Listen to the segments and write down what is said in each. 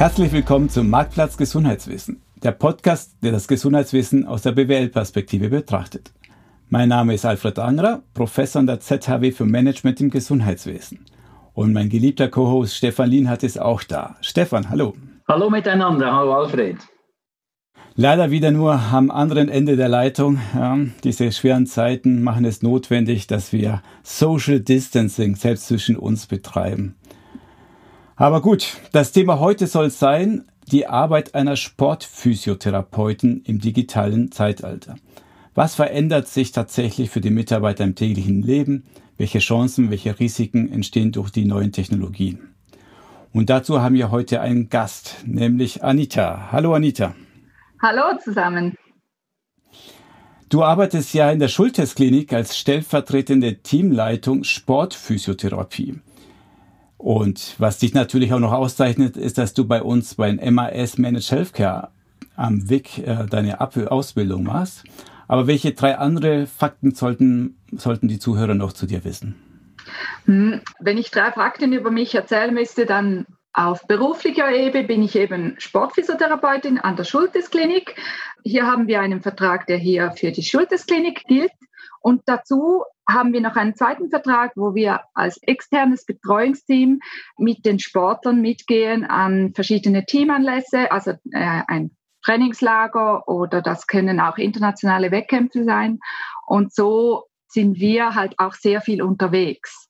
Herzlich willkommen zum Marktplatz Gesundheitswissen, der Podcast, der das Gesundheitswissen aus der BWL-Perspektive betrachtet. Mein Name ist Alfred Angerer, Professor an der ZHW für Management im Gesundheitswesen. Und mein geliebter Co-Host Stefan Lienhardt ist auch da. Stefan, hallo. Hallo miteinander, hallo Alfred. Leider wieder nur am anderen Ende der Leitung. Ja, diese schweren Zeiten machen es notwendig, dass wir Social Distancing selbst zwischen uns betreiben. Aber gut, das Thema heute soll sein, die Arbeit einer Sportphysiotherapeutin im digitalen Zeitalter. Was verändert sich tatsächlich für die Mitarbeiter im täglichen Leben? Welche Chancen, welche Risiken entstehen durch die neuen Technologien? Und dazu haben wir heute einen Gast, nämlich Anita. Hallo Anita. Hallo zusammen. Du arbeitest ja in der Schultestklinik als stellvertretende Teamleitung Sportphysiotherapie. Und was dich natürlich auch noch auszeichnet, ist, dass du bei uns bei MAS Managed Healthcare am WIC äh, deine Ausbildung machst. Aber welche drei andere Fakten sollten, sollten die Zuhörer noch zu dir wissen? Hm, wenn ich drei Fakten über mich erzählen müsste, dann auf beruflicher Ebene bin ich eben Sportphysiotherapeutin an der Schultesklinik. Hier haben wir einen Vertrag, der hier für die Schultesklinik gilt. Und dazu haben wir noch einen zweiten Vertrag, wo wir als externes Betreuungsteam mit den Sportlern mitgehen an verschiedene Teamanlässe, also äh, ein Trainingslager oder das können auch internationale Wettkämpfe sein. Und so sind wir halt auch sehr viel unterwegs.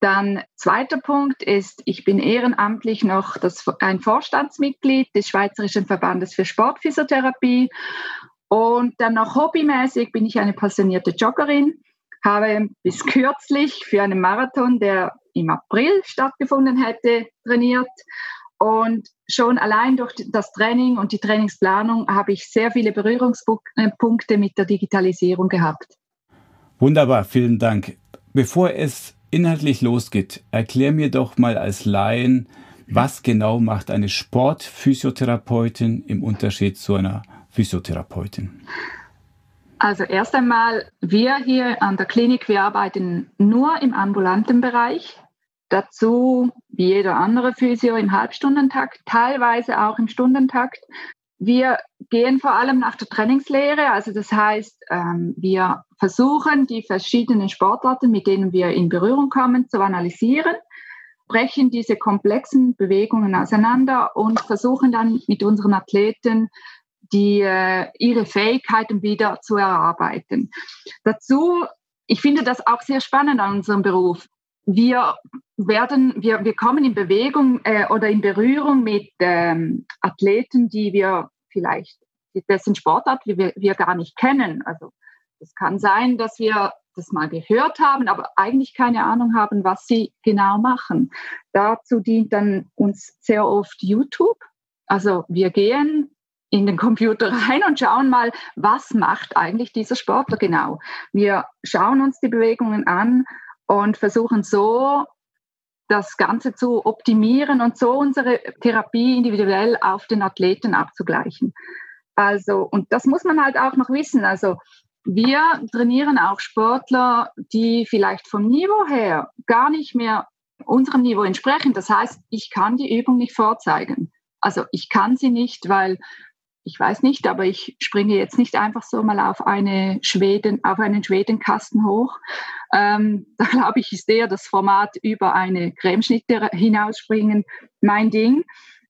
Dann zweiter Punkt ist, ich bin ehrenamtlich noch das, ein Vorstandsmitglied des Schweizerischen Verbandes für Sportphysiotherapie und dann noch hobbymäßig bin ich eine passionierte Joggerin, habe bis kürzlich für einen Marathon, der im April stattgefunden hätte, trainiert. Und schon allein durch das Training und die Trainingsplanung habe ich sehr viele Berührungspunkte mit der Digitalisierung gehabt. Wunderbar, vielen Dank. Bevor es inhaltlich losgeht, erklär mir doch mal als Laien, was genau macht eine Sportphysiotherapeutin im Unterschied zu einer Physiotherapeutin? Also erst einmal, wir hier an der Klinik, wir arbeiten nur im ambulanten Bereich. Dazu, wie jeder andere Physio, im Halbstundentakt, teilweise auch im Stundentakt. Wir gehen vor allem nach der Trainingslehre, also das heißt, ähm, wir versuchen die verschiedenen Sportarten, mit denen wir in Berührung kommen, zu analysieren, brechen diese komplexen Bewegungen auseinander und versuchen dann mit unseren Athleten die, äh, ihre Fähigkeiten wieder zu erarbeiten. Dazu, ich finde das auch sehr spannend an unserem Beruf. Wir werden, wir, wir kommen in Bewegung äh, oder in Berührung mit ähm, Athleten, die wir vielleicht, dessen Sportart wir, wir gar nicht kennen. Also es kann sein, dass wir das mal gehört haben, aber eigentlich keine Ahnung haben, was sie genau machen. Dazu dient dann uns sehr oft YouTube. Also wir gehen in den Computer rein und schauen mal, was macht eigentlich dieser Sportler genau. Wir schauen uns die Bewegungen an und versuchen so das Ganze zu optimieren und so unsere Therapie individuell auf den Athleten abzugleichen. Also, und das muss man halt auch noch wissen. Also, wir trainieren auch Sportler, die vielleicht vom Niveau her gar nicht mehr unserem Niveau entsprechen. Das heißt, ich kann die Übung nicht vorzeigen. Also ich kann sie nicht, weil ich weiß nicht, aber ich springe jetzt nicht einfach so mal auf eine Schweden, auf einen Schwedenkasten hoch. Ähm, da glaube ich, ist eher das Format über eine Cremeschnitte hinausspringen mein Ding.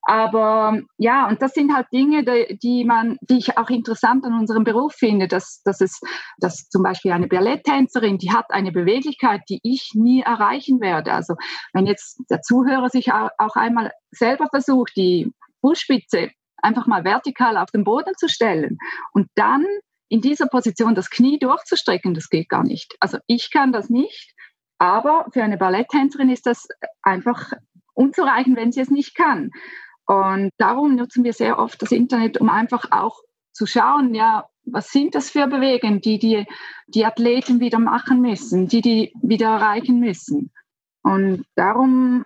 Aber ja, und das sind halt Dinge, die man, die ich auch interessant an unserem Beruf finde, dass, dass es, dass zum Beispiel eine Balletttänzerin, die hat eine Beweglichkeit, die ich nie erreichen werde. Also wenn jetzt der Zuhörer sich auch einmal selber versucht, die Fußspitze einfach mal vertikal auf den Boden zu stellen und dann in dieser Position das Knie durchzustrecken, das geht gar nicht. Also ich kann das nicht, aber für eine Balletttänzerin ist das einfach unzureichend, wenn sie es nicht kann. Und darum nutzen wir sehr oft das Internet, um einfach auch zu schauen, ja, was sind das für Bewegungen, die, die die Athleten wieder machen müssen, die die wieder erreichen müssen. Und darum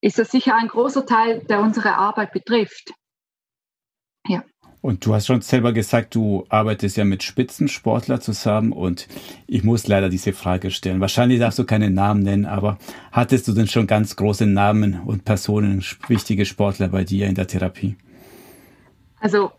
ist das sicher ein großer Teil, der unsere Arbeit betrifft. Ja. Und du hast schon selber gesagt, du arbeitest ja mit Spitzensportler zusammen und ich muss leider diese Frage stellen. Wahrscheinlich darfst du keine Namen nennen, aber hattest du denn schon ganz große Namen und Personen, wichtige Sportler bei dir in der Therapie? Also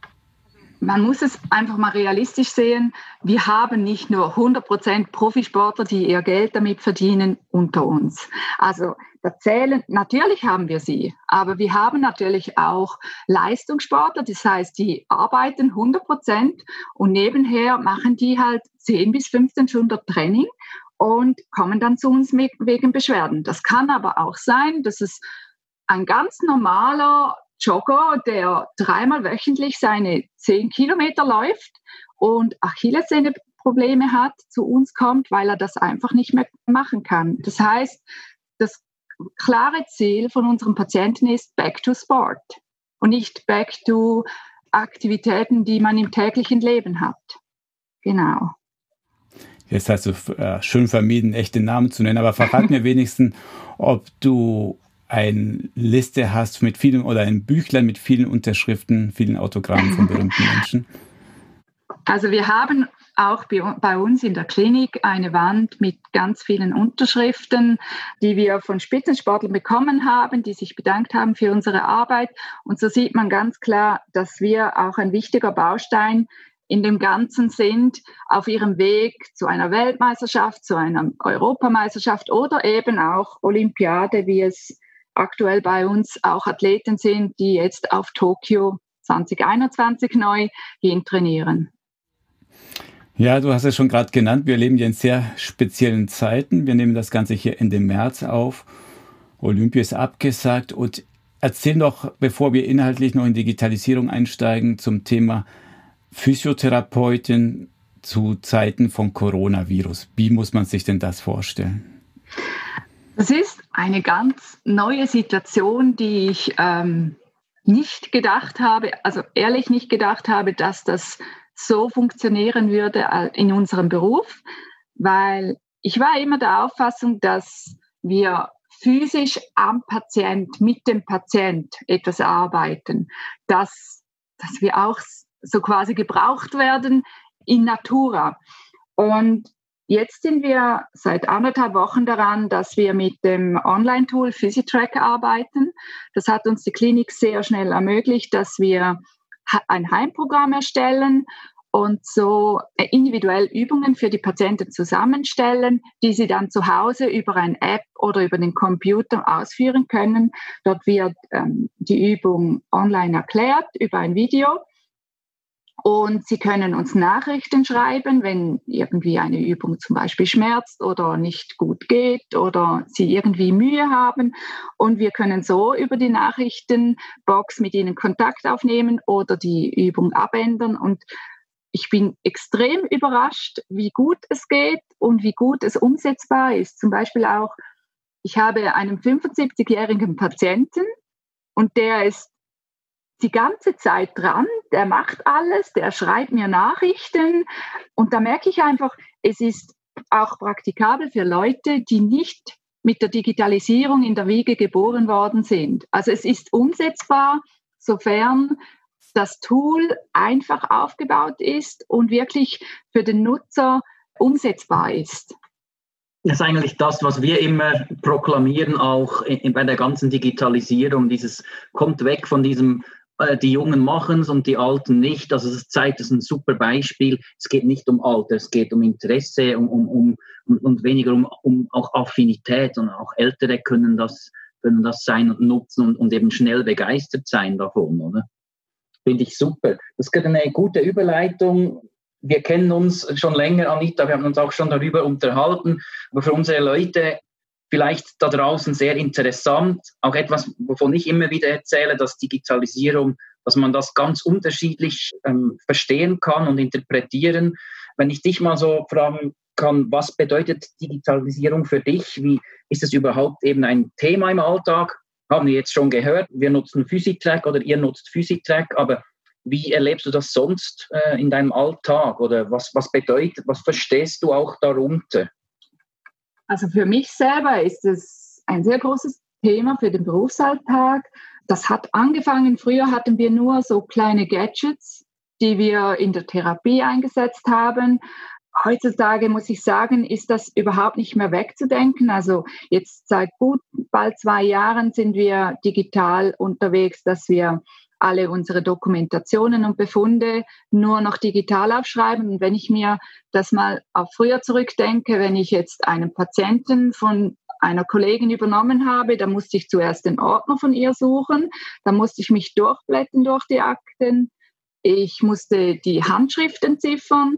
man muss es einfach mal realistisch sehen. Wir haben nicht nur 100% Profisportler, die ihr Geld damit verdienen, unter uns. Also da zählen, natürlich haben wir sie, aber wir haben natürlich auch Leistungssportler, das heißt, die arbeiten 100% und nebenher machen die halt 10 bis 15 Stunden Training und kommen dann zu uns wegen Beschwerden. Das kann aber auch sein, dass es ein ganz normaler Jogger, der dreimal wöchentlich seine zehn Kilometer läuft und Achillessehne-Probleme hat, zu uns kommt, weil er das einfach nicht mehr machen kann. Das heißt, das klare Ziel von unserem Patienten ist Back to Sport und nicht Back to Aktivitäten, die man im täglichen Leben hat. Genau. Jetzt hast du äh, schön vermieden, echte Namen zu nennen, aber verrat mir wenigstens, ob du eine Liste hast mit vielen oder ein Büchlein mit vielen Unterschriften, vielen Autogrammen von berühmten Menschen? Also wir haben auch bei uns in der Klinik eine Wand mit ganz vielen Unterschriften, die wir von Spitzensportlern bekommen haben, die sich bedankt haben für unsere Arbeit. Und so sieht man ganz klar, dass wir auch ein wichtiger Baustein in dem Ganzen sind, auf ihrem Weg zu einer Weltmeisterschaft, zu einer Europameisterschaft oder eben auch Olympiade, wie es aktuell bei uns auch Athleten sind, die jetzt auf Tokio 2021 neu hin trainieren. Ja, du hast es schon gerade genannt. Wir leben ja in sehr speziellen Zeiten. Wir nehmen das Ganze hier Ende März auf. Olympia ist abgesagt. Und erzähl doch, bevor wir inhaltlich noch in Digitalisierung einsteigen, zum Thema Physiotherapeutin zu Zeiten von Coronavirus. Wie muss man sich denn das vorstellen? Das ist eine ganz neue Situation, die ich ähm, nicht gedacht habe, also ehrlich nicht gedacht habe, dass das so funktionieren würde äh, in unserem Beruf, weil ich war immer der Auffassung, dass wir physisch am Patient, mit dem Patient etwas arbeiten, dass, dass wir auch so quasi gebraucht werden in Natura. Und Jetzt sind wir seit anderthalb Wochen daran, dass wir mit dem Online-Tool PhysiTrack arbeiten. Das hat uns die Klinik sehr schnell ermöglicht, dass wir ein Heimprogramm erstellen und so individuell Übungen für die Patienten zusammenstellen, die sie dann zu Hause über eine App oder über den Computer ausführen können. Dort wird ähm, die Übung online erklärt über ein Video und Sie können uns Nachrichten schreiben, wenn irgendwie eine Übung zum Beispiel schmerzt oder nicht gut geht oder Sie irgendwie Mühe haben. Und wir können so über die Nachrichtenbox mit Ihnen Kontakt aufnehmen oder die Übung abändern. Und ich bin extrem überrascht, wie gut es geht und wie gut es umsetzbar ist. Zum Beispiel auch, ich habe einen 75-jährigen Patienten und der ist die ganze Zeit dran, der macht alles, der schreibt mir Nachrichten und da merke ich einfach, es ist auch praktikabel für Leute, die nicht mit der Digitalisierung in der Wiege geboren worden sind. Also es ist umsetzbar, sofern das Tool einfach aufgebaut ist und wirklich für den Nutzer umsetzbar ist. Das ist eigentlich das, was wir immer proklamieren, auch bei der ganzen Digitalisierung. Dieses kommt weg von diesem die Jungen machen es und die Alten nicht. Also es zeigt, das ist ein super Beispiel. Es geht nicht um Alter, es geht um Interesse um, um, um, und weniger um, um auch Affinität. Und auch Ältere können das, können das sein und nutzen und, und eben schnell begeistert sein davon, oder? Finde ich super. Das ist eine gute Überleitung. Wir kennen uns schon länger, Anita, wir haben uns auch schon darüber unterhalten. Aber für unsere Leute vielleicht da draußen sehr interessant. Auch etwas, wovon ich immer wieder erzähle, dass Digitalisierung, dass man das ganz unterschiedlich ähm, verstehen kann und interpretieren. Wenn ich dich mal so fragen kann, was bedeutet Digitalisierung für dich? Wie ist es überhaupt eben ein Thema im Alltag? Haben wir jetzt schon gehört, wir nutzen Physitrack oder ihr nutzt Physitrack, aber wie erlebst du das sonst äh, in deinem Alltag oder was, was bedeutet, was verstehst du auch darunter? Also für mich selber ist es ein sehr großes Thema für den Berufsalltag. Das hat angefangen, früher hatten wir nur so kleine Gadgets die wir in der Therapie eingesetzt haben. Heutzutage muss ich sagen, ist das überhaupt nicht mehr wegzudenken. Also jetzt seit gut bald zwei Jahren sind wir digital unterwegs, dass wir alle unsere Dokumentationen und Befunde nur noch digital aufschreiben. Und wenn ich mir das mal auf früher zurückdenke, wenn ich jetzt einen Patienten von einer Kollegin übernommen habe, da musste ich zuerst den Ordner von ihr suchen, da musste ich mich durchblättern durch die Akten, ich musste die Handschrift entziffern.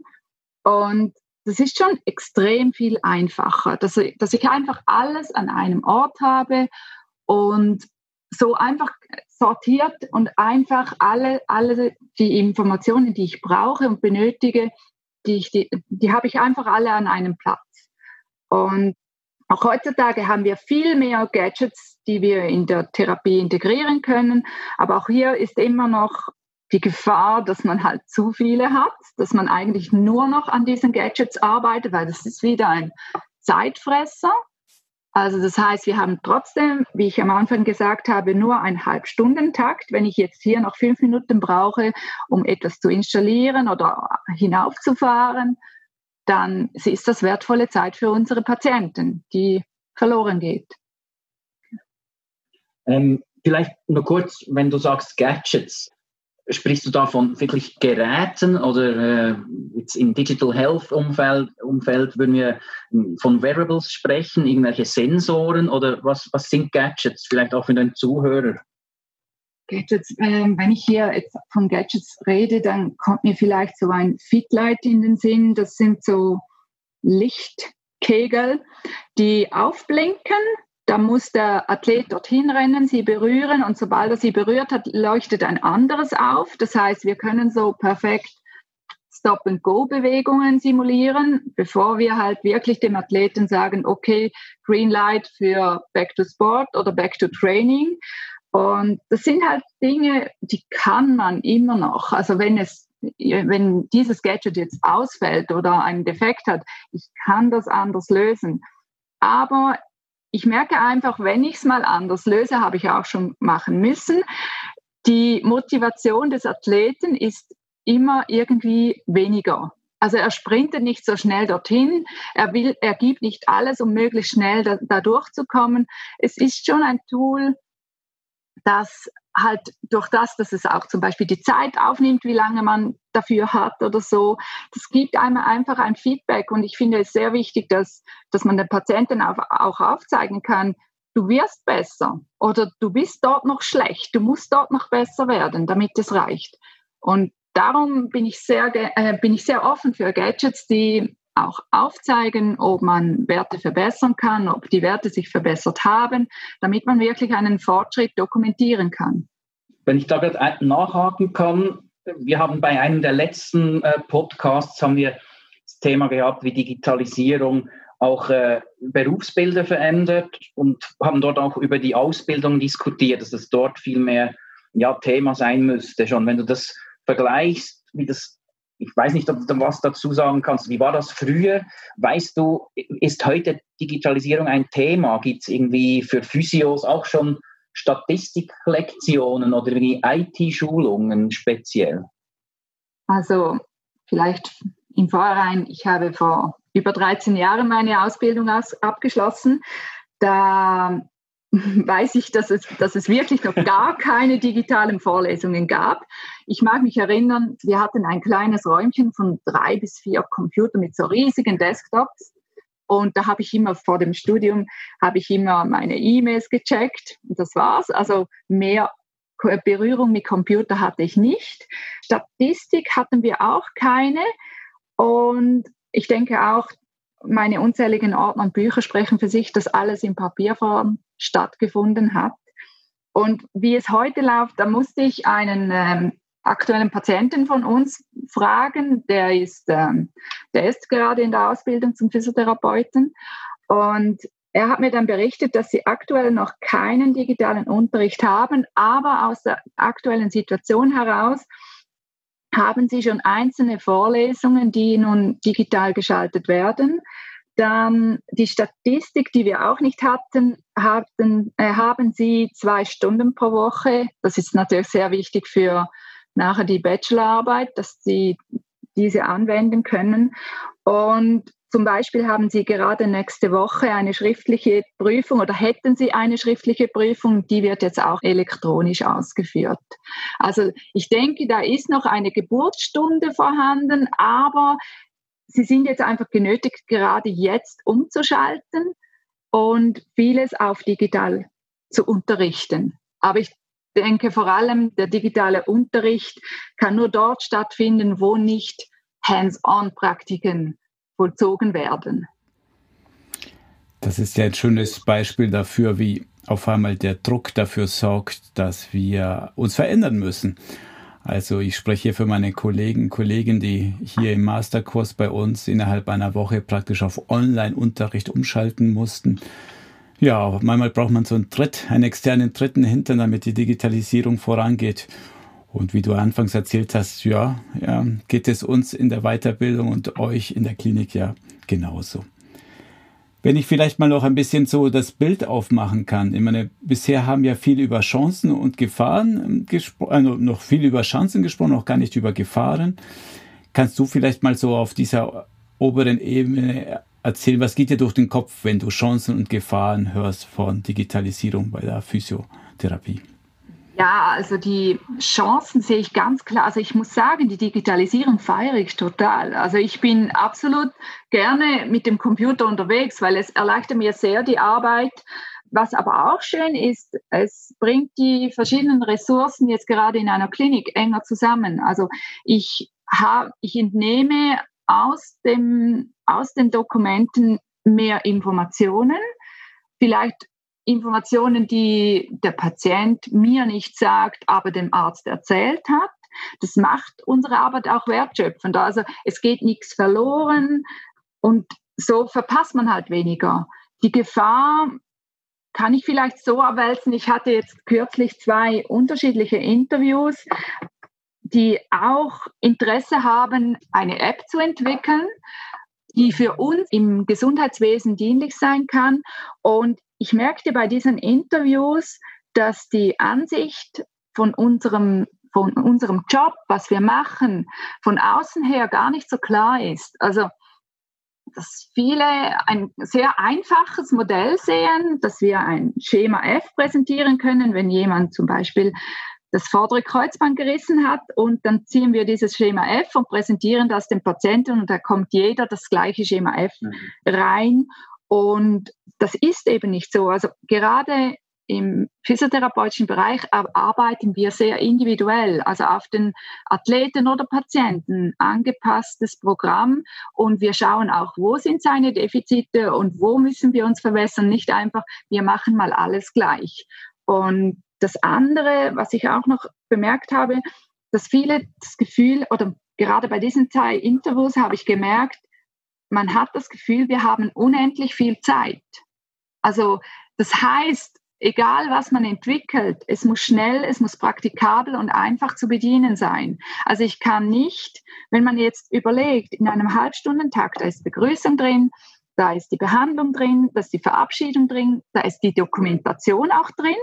Und das ist schon extrem viel einfacher, dass, dass ich einfach alles an einem Ort habe und so einfach sortiert und einfach alle, alle die Informationen, die ich brauche und benötige, die, ich, die, die habe ich einfach alle an einem Platz. Und auch heutzutage haben wir viel mehr Gadgets, die wir in der Therapie integrieren können. Aber auch hier ist immer noch die Gefahr, dass man halt zu viele hat, dass man eigentlich nur noch an diesen Gadgets arbeitet, weil das ist wieder ein Zeitfresser. Also das heißt, wir haben trotzdem, wie ich am Anfang gesagt habe, nur einen Halbstundentakt. Wenn ich jetzt hier noch fünf Minuten brauche, um etwas zu installieren oder hinaufzufahren, dann ist das wertvolle Zeit für unsere Patienten, die verloren geht. Ähm, vielleicht nur kurz, wenn du sagst Gadgets, sprichst du da von wirklich Geräten oder äh, jetzt im Digital Health Umfeld, Umfeld würden wir von Wearables sprechen, irgendwelche Sensoren oder was, was sind Gadgets, vielleicht auch für den Zuhörer? Gadgets, äh, wenn ich hier jetzt von Gadgets rede, dann kommt mir vielleicht so ein Fitlight in den Sinn. Das sind so Lichtkegel, die aufblinken. Da muss der Athlet dorthin rennen, sie berühren und sobald er sie berührt hat, leuchtet ein anderes auf. Das heißt, wir können so perfekt Stop-and-Go-Bewegungen simulieren, bevor wir halt wirklich dem Athleten sagen, okay, Green Light für Back to Sport oder Back to Training. Und das sind halt Dinge, die kann man immer noch. Also wenn es, wenn dieses Gadget jetzt ausfällt oder einen Defekt hat, ich kann das anders lösen. Aber ich merke einfach, wenn ich es mal anders löse, habe ich auch schon machen müssen. Die Motivation des Athleten ist immer irgendwie weniger. Also er sprintet nicht so schnell dorthin, er will, er gibt nicht alles, um möglichst schnell da, da durchzukommen. Es ist schon ein Tool, dass halt durch das, dass es auch zum Beispiel die Zeit aufnimmt, wie lange man dafür hat oder so, das gibt einem einfach ein Feedback. Und ich finde es sehr wichtig, dass, dass man den Patienten auch, auch aufzeigen kann, du wirst besser oder du bist dort noch schlecht, du musst dort noch besser werden, damit es reicht. Und darum bin ich sehr, äh, bin ich sehr offen für Gadgets, die auch aufzeigen, ob man Werte verbessern kann, ob die Werte sich verbessert haben, damit man wirklich einen Fortschritt dokumentieren kann. Wenn ich da nachhaken kann, wir haben bei einem der letzten äh, Podcasts haben wir das Thema gehabt, wie Digitalisierung auch äh, Berufsbilder verändert und haben dort auch über die Ausbildung diskutiert, dass das dort viel mehr ja, Thema sein müsste. Schon wenn du das vergleichst, wie das ich weiß nicht, ob du was dazu sagen kannst. Wie war das früher? Weißt du, ist heute Digitalisierung ein Thema? Gibt es irgendwie für Physios auch schon Statistiklektionen oder IT-Schulungen speziell? Also vielleicht im Vorhinein, ich habe vor über 13 Jahren meine Ausbildung aus, abgeschlossen. Da weiß ich, dass es, dass es wirklich noch gar keine digitalen Vorlesungen gab. Ich mag mich erinnern, wir hatten ein kleines Räumchen von drei bis vier Computern mit so riesigen Desktops. Und da habe ich immer vor dem Studium, habe ich immer meine E-Mails gecheckt und das war's. Also mehr Berührung mit Computer hatte ich nicht. Statistik hatten wir auch keine. Und ich denke auch, meine unzähligen Ordner und Bücher sprechen für sich, dass alles in Papierform stattgefunden hat. Und wie es heute läuft, da musste ich einen ähm, aktuellen Patienten von uns fragen, der ist, ähm, der ist gerade in der Ausbildung zum Physiotherapeuten und er hat mir dann berichtet, dass sie aktuell noch keinen digitalen Unterricht haben, aber aus der aktuellen Situation heraus haben sie schon einzelne Vorlesungen, die nun digital geschaltet werden. Dann die Statistik, die wir auch nicht hatten, hatten äh, haben sie zwei Stunden pro Woche. Das ist natürlich sehr wichtig für, nachher die Bachelorarbeit, dass sie diese anwenden können. Und zum Beispiel haben Sie gerade nächste Woche eine schriftliche Prüfung oder hätten Sie eine schriftliche Prüfung, die wird jetzt auch elektronisch ausgeführt. Also ich denke, da ist noch eine Geburtsstunde vorhanden, aber Sie sind jetzt einfach genötigt, gerade jetzt umzuschalten und vieles auf digital zu unterrichten. Aber ich denke vor allem, der digitale Unterricht kann nur dort stattfinden, wo nicht Hands-on-Praktiken vollzogen werden. Das ist ja ein schönes Beispiel dafür, wie auf einmal der Druck dafür sorgt, dass wir uns verändern müssen. Also ich spreche für meine Kollegen, Kollegen, die hier im Masterkurs bei uns innerhalb einer Woche praktisch auf Online-Unterricht umschalten mussten. Ja, manchmal braucht man so einen Tritt, einen externen Dritten hinter, damit die Digitalisierung vorangeht. Und wie du anfangs erzählt hast, ja, ja, geht es uns in der Weiterbildung und euch in der Klinik ja genauso. Wenn ich vielleicht mal noch ein bisschen so das Bild aufmachen kann. Ich meine, bisher haben ja viel über Chancen und Gefahren gesprochen, also noch viel über Chancen gesprochen, noch gar nicht über Gefahren. Kannst du vielleicht mal so auf dieser oberen Ebene erzählen, was geht dir durch den Kopf, wenn du Chancen und Gefahren hörst von Digitalisierung bei der Physiotherapie? Ja, also die Chancen sehe ich ganz klar. Also ich muss sagen, die Digitalisierung feiere ich total. Also ich bin absolut gerne mit dem Computer unterwegs, weil es erleichtert mir sehr die Arbeit. Was aber auch schön ist, es bringt die verschiedenen Ressourcen jetzt gerade in einer Klinik enger zusammen. Also ich habe, ich entnehme aus dem, aus den Dokumenten mehr Informationen. Vielleicht Informationen, die der Patient mir nicht sagt, aber dem Arzt erzählt hat. Das macht unsere Arbeit auch wertschöpfend. Also es geht nichts verloren und so verpasst man halt weniger. Die Gefahr kann ich vielleicht so erwälzen. Ich hatte jetzt kürzlich zwei unterschiedliche Interviews, die auch Interesse haben, eine App zu entwickeln, die für uns im Gesundheitswesen dienlich sein kann. Und ich merkte bei diesen Interviews, dass die Ansicht von unserem, von unserem Job, was wir machen, von außen her gar nicht so klar ist. Also, dass viele ein sehr einfaches Modell sehen, dass wir ein Schema F präsentieren können, wenn jemand zum Beispiel das vordere Kreuzband gerissen hat und dann ziehen wir dieses Schema F und präsentieren das dem Patienten und da kommt jeder das gleiche Schema F mhm. rein und das ist eben nicht so. Also gerade im physiotherapeutischen Bereich arbeiten wir sehr individuell, also auf den Athleten oder Patienten angepasstes Programm und wir schauen auch, wo sind seine Defizite und wo müssen wir uns verbessern. Nicht einfach, wir machen mal alles gleich. Und das andere, was ich auch noch bemerkt habe, dass viele das Gefühl oder gerade bei diesen zwei Interviews habe ich gemerkt, man hat das Gefühl, wir haben unendlich viel Zeit. Also das heißt, egal was man entwickelt, es muss schnell, es muss praktikabel und einfach zu bedienen sein. Also ich kann nicht, wenn man jetzt überlegt, in einem Halbstundentag, da ist Begrüßung drin, da ist die Behandlung drin, da ist die Verabschiedung drin, da ist die Dokumentation auch drin.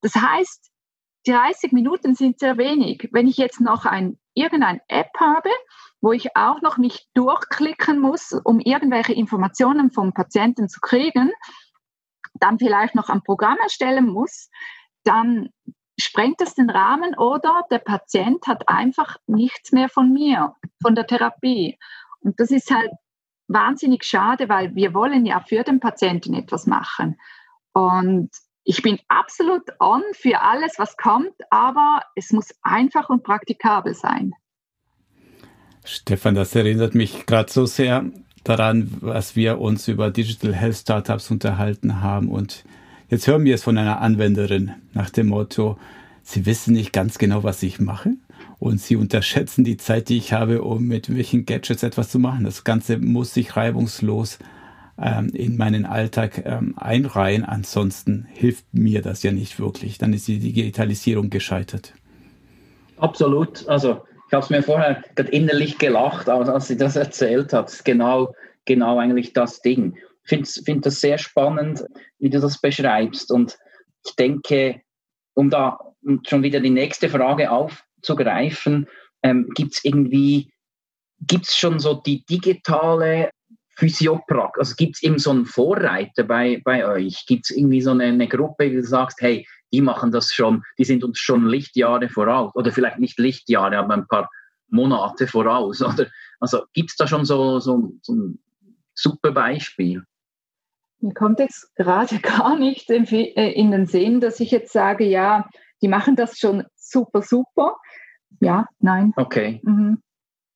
Das heißt, 30 Minuten sind sehr wenig. Wenn ich jetzt noch ein, irgendein App habe, wo ich auch noch mich durchklicken muss, um irgendwelche Informationen vom Patienten zu kriegen, dann vielleicht noch ein Programm erstellen muss, dann sprengt das den Rahmen oder der Patient hat einfach nichts mehr von mir, von der Therapie. Und das ist halt wahnsinnig schade, weil wir wollen ja für den Patienten etwas machen. Und ich bin absolut on für alles, was kommt, aber es muss einfach und praktikabel sein. Stefan, das erinnert mich gerade so sehr daran, was wir uns über Digital Health Startups unterhalten haben. Und jetzt hören wir es von einer Anwenderin nach dem Motto, Sie wissen nicht ganz genau, was ich mache und Sie unterschätzen die Zeit, die ich habe, um mit welchen Gadgets etwas zu machen. Das Ganze muss sich reibungslos ähm, in meinen Alltag ähm, einreihen. Ansonsten hilft mir das ja nicht wirklich. Dann ist die Digitalisierung gescheitert. Absolut. Also ich habe es mir vorher gerade innerlich gelacht, als sie das erzählt hat. Ist genau, genau eigentlich das Ding. Ich finde find das sehr spannend, wie du das beschreibst. Und ich denke, um da schon wieder die nächste Frage auf, zu greifen, ähm, gibt es irgendwie, gibt es schon so die digitale Physiopraxis, also gibt es eben so einen Vorreiter bei, bei euch? Gibt es irgendwie so eine, eine Gruppe, die du sagst, hey, die machen das schon, die sind uns schon Lichtjahre voraus oder vielleicht nicht Lichtjahre, aber ein paar Monate voraus. Oder? Also gibt es da schon so, so, so ein super Beispiel? Mir kommt jetzt gerade gar nicht in, äh, in den Sinn, dass ich jetzt sage, ja, die machen das schon super, super. Ja, nein. Okay. Mhm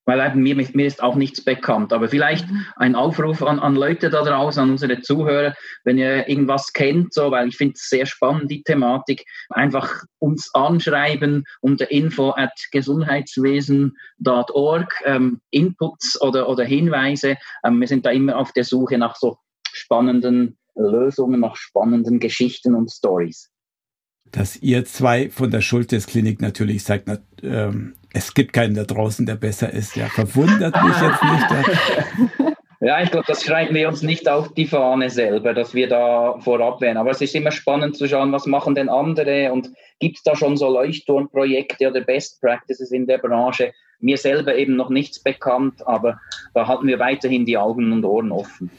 weil mir, mir ist auch nichts bekannt. Aber vielleicht mhm. ein Aufruf an, an Leute da draußen, an unsere Zuhörer, wenn ihr irgendwas kennt, so, weil ich finde es sehr spannend, die Thematik, einfach uns anschreiben unter info at gesundheitswesen.org, ähm, Inputs oder, oder Hinweise. Ähm, wir sind da immer auf der Suche nach so spannenden Lösungen, nach spannenden Geschichten und Stories dass ihr zwei von der Schultes-Klinik natürlich sagt, ähm, es gibt keinen da draußen, der besser ist. Ja, verwundert mich jetzt nicht. Ja. Ja, ich glaube, das schreiben wir uns nicht auf die Fahne selber, dass wir da vorab wären. Aber es ist immer spannend zu schauen, was machen denn andere und gibt es da schon so Leuchtturmprojekte oder Best Practices in der Branche? Mir selber eben noch nichts bekannt, aber da halten wir weiterhin die Augen und Ohren offen.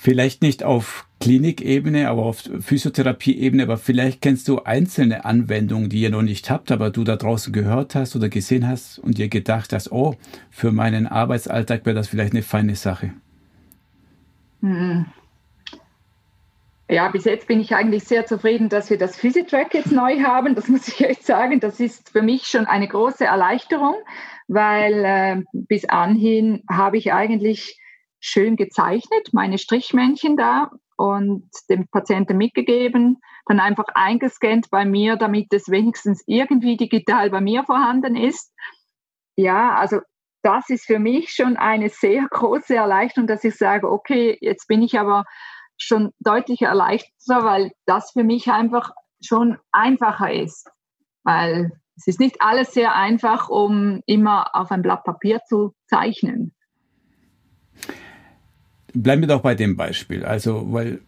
Vielleicht nicht auf Klinikebene, aber auf Physiotherapieebene, aber vielleicht kennst du einzelne Anwendungen, die ihr noch nicht habt, aber du da draußen gehört hast oder gesehen hast und dir gedacht hast, oh, für meinen Arbeitsalltag wäre das vielleicht eine feine Sache. Hm. Ja, bis jetzt bin ich eigentlich sehr zufrieden, dass wir das Physitrack jetzt neu haben. Das muss ich echt sagen. Das ist für mich schon eine große Erleichterung, weil äh, bis anhin habe ich eigentlich schön gezeichnet, meine Strichmännchen da und dem Patienten mitgegeben, dann einfach eingescannt bei mir, damit es wenigstens irgendwie digital bei mir vorhanden ist. Ja, also das ist für mich schon eine sehr große Erleichterung, dass ich sage, okay, jetzt bin ich aber schon deutlich erleichterter, weil das für mich einfach schon einfacher ist. Weil es ist nicht alles sehr einfach, um immer auf ein Blatt Papier zu zeichnen. Bleiben wir doch bei dem Beispiel. Also, weil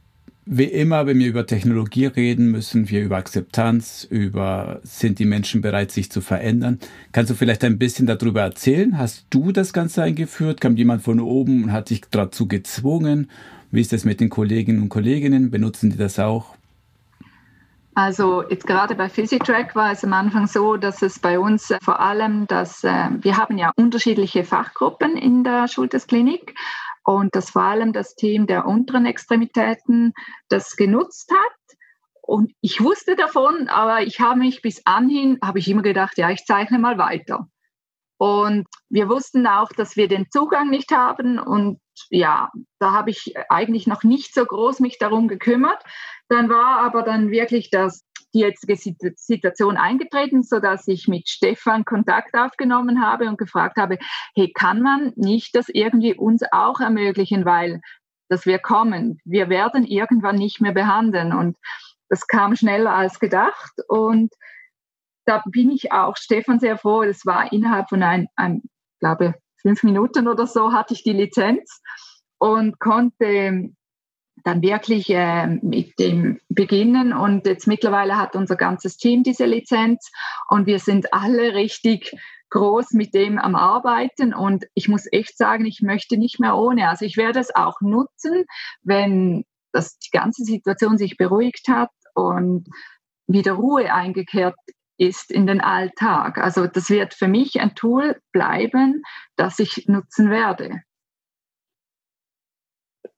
wie immer, wenn wir über Technologie reden, müssen wir über Akzeptanz, über sind die Menschen bereit, sich zu verändern. Kannst du vielleicht ein bisschen darüber erzählen? Hast du das Ganze eingeführt? Kam jemand von oben und hat dich dazu gezwungen? Wie ist das mit den Kolleginnen und Kolleginnen? Benutzen die das auch? Also jetzt gerade bei PhysiTrack war es am Anfang so, dass es bei uns vor allem, dass äh, wir haben ja unterschiedliche Fachgruppen in der Schultersklinik und dass vor allem das Team der unteren Extremitäten das genutzt hat. Und ich wusste davon, aber ich habe mich bis anhin, habe ich immer gedacht, ja, ich zeichne mal weiter. Und wir wussten auch, dass wir den Zugang nicht haben. Und ja, da habe ich eigentlich noch nicht so groß mich darum gekümmert. Dann war aber dann wirklich das die jetzige Situation eingetreten, so dass ich mit Stefan Kontakt aufgenommen habe und gefragt habe, hey, kann man nicht das irgendwie uns auch ermöglichen, weil dass wir kommen, wir werden irgendwann nicht mehr behandeln. Und das kam schneller als gedacht. Und da bin ich auch Stefan sehr froh. Das war innerhalb von ein, ein glaube fünf Minuten oder so hatte ich die Lizenz und konnte dann wirklich äh, mit dem beginnen. Und jetzt mittlerweile hat unser ganzes Team diese Lizenz und wir sind alle richtig groß mit dem am Arbeiten. Und ich muss echt sagen, ich möchte nicht mehr ohne. Also ich werde es auch nutzen, wenn das, die ganze Situation sich beruhigt hat und wieder Ruhe eingekehrt ist in den Alltag. Also das wird für mich ein Tool bleiben, das ich nutzen werde.